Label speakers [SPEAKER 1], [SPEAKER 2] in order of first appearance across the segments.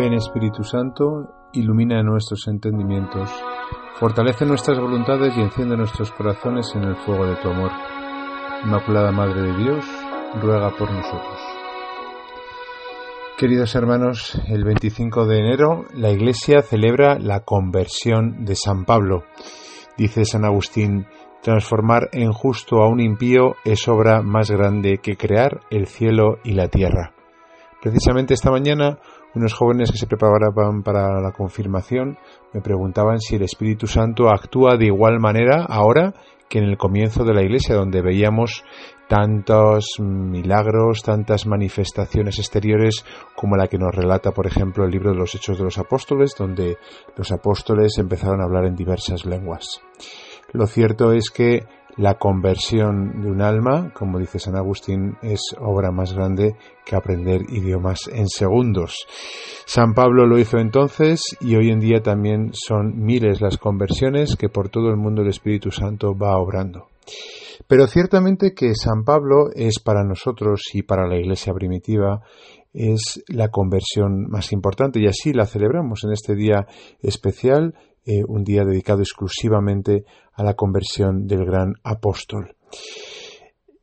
[SPEAKER 1] Ven Espíritu Santo, ilumina nuestros entendimientos, fortalece nuestras voluntades y enciende nuestros corazones en el fuego de tu amor. Inmaculada Madre de Dios, ruega por nosotros. Queridos hermanos, el 25 de enero la Iglesia celebra la conversión de San Pablo. Dice San Agustín, transformar en justo a un impío es obra más grande que crear el cielo y la tierra. Precisamente esta mañana unos jóvenes que se preparaban para la confirmación me preguntaban si el Espíritu Santo actúa de igual manera ahora que en el comienzo de la Iglesia, donde veíamos tantos milagros, tantas manifestaciones exteriores como la que nos relata, por ejemplo, el libro de los Hechos de los Apóstoles, donde los apóstoles empezaron a hablar en diversas lenguas. Lo cierto es que la conversión de un alma, como dice San Agustín, es obra más grande que aprender idiomas en segundos. San Pablo lo hizo entonces y hoy en día también son miles las conversiones que por todo el mundo el Espíritu Santo va obrando. Pero ciertamente que San Pablo es para nosotros y para la Iglesia primitiva es la conversión más importante y así la celebramos en este día especial eh, un día dedicado exclusivamente a la conversión del gran apóstol.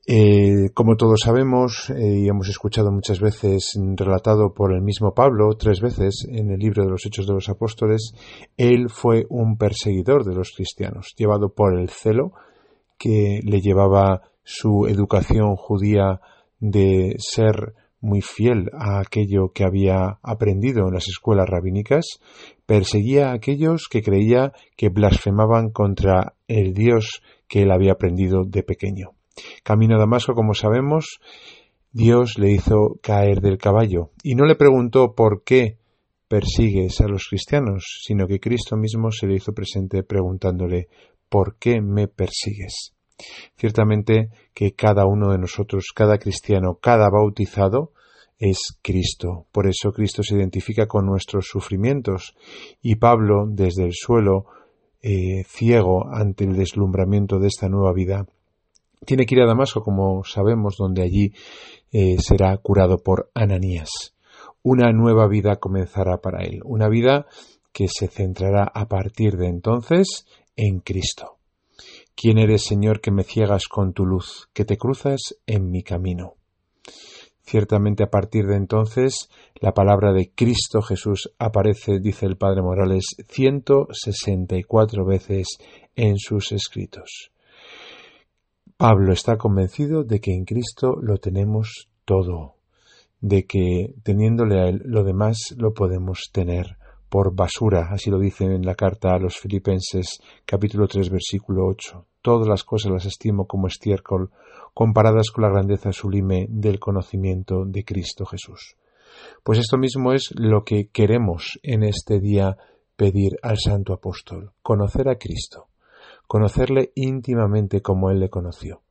[SPEAKER 1] Eh, como todos sabemos eh, y hemos escuchado muchas veces relatado por el mismo Pablo tres veces en el libro de los Hechos de los Apóstoles, él fue un perseguidor de los cristianos, llevado por el celo que le llevaba su educación judía de ser muy fiel a aquello que había aprendido en las escuelas rabínicas, perseguía a aquellos que creía que blasfemaban contra el Dios que él había aprendido de pequeño. Camino a Damasco, como sabemos, Dios le hizo caer del caballo y no le preguntó por qué persigues a los cristianos, sino que Cristo mismo se le hizo presente preguntándole ¿por qué me persigues? Ciertamente que cada uno de nosotros, cada cristiano, cada bautizado, es Cristo. Por eso Cristo se identifica con nuestros sufrimientos y Pablo, desde el suelo, eh, ciego ante el deslumbramiento de esta nueva vida, tiene que ir a Damasco, como sabemos, donde allí eh, será curado por Ananías. Una nueva vida comenzará para él, una vida que se centrará a partir de entonces en Cristo. ¿Quién eres, Señor, que me ciegas con tu luz, que te cruzas en mi camino? Ciertamente a partir de entonces la palabra de Cristo Jesús aparece, dice el Padre Morales, 164 veces en sus escritos. Pablo está convencido de que en Cristo lo tenemos todo, de que teniéndole a Él lo demás lo podemos tener por basura, así lo dice en la carta a los Filipenses capítulo 3 versículo 8. Todas las cosas las estimo como estiércol comparadas con la grandeza sublime del conocimiento de Cristo Jesús. Pues esto mismo es lo que queremos en este día pedir al Santo Apóstol, conocer a Cristo, conocerle íntimamente como Él le conoció.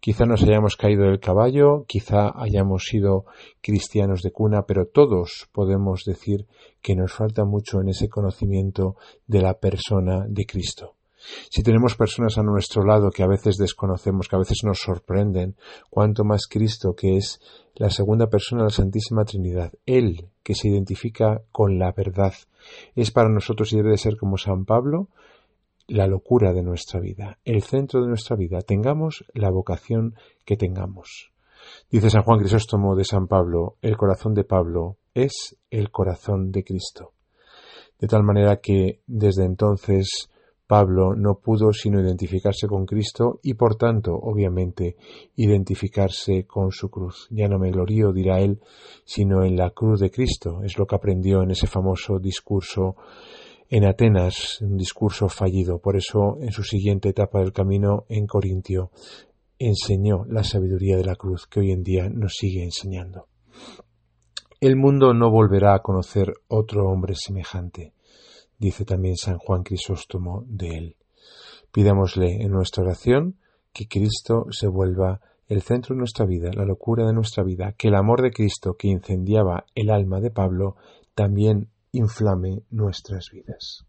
[SPEAKER 1] Quizá nos hayamos caído del caballo, quizá hayamos sido cristianos de cuna, pero todos podemos decir que nos falta mucho en ese conocimiento de la persona de Cristo. Si tenemos personas a nuestro lado que a veces desconocemos, que a veces nos sorprenden, cuanto más Cristo, que es la segunda persona de la Santísima Trinidad, Él que se identifica con la verdad, es para nosotros y debe de ser como San Pablo, la locura de nuestra vida, el centro de nuestra vida, tengamos la vocación que tengamos. Dice San Juan Crisóstomo de San Pablo, el corazón de Pablo es el corazón de Cristo. De tal manera que desde entonces Pablo no pudo sino identificarse con Cristo y por tanto, obviamente, identificarse con su cruz. Ya no me glorío, dirá él, sino en la cruz de Cristo. Es lo que aprendió en ese famoso discurso en Atenas, un discurso fallido. Por eso, en su siguiente etapa del camino en Corintio, enseñó la sabiduría de la cruz que hoy en día nos sigue enseñando. El mundo no volverá a conocer otro hombre semejante, dice también San Juan Crisóstomo de él. Pidámosle en nuestra oración que Cristo se vuelva el centro de nuestra vida, la locura de nuestra vida, que el amor de Cristo que incendiaba el alma de Pablo también inflame nuestras vidas.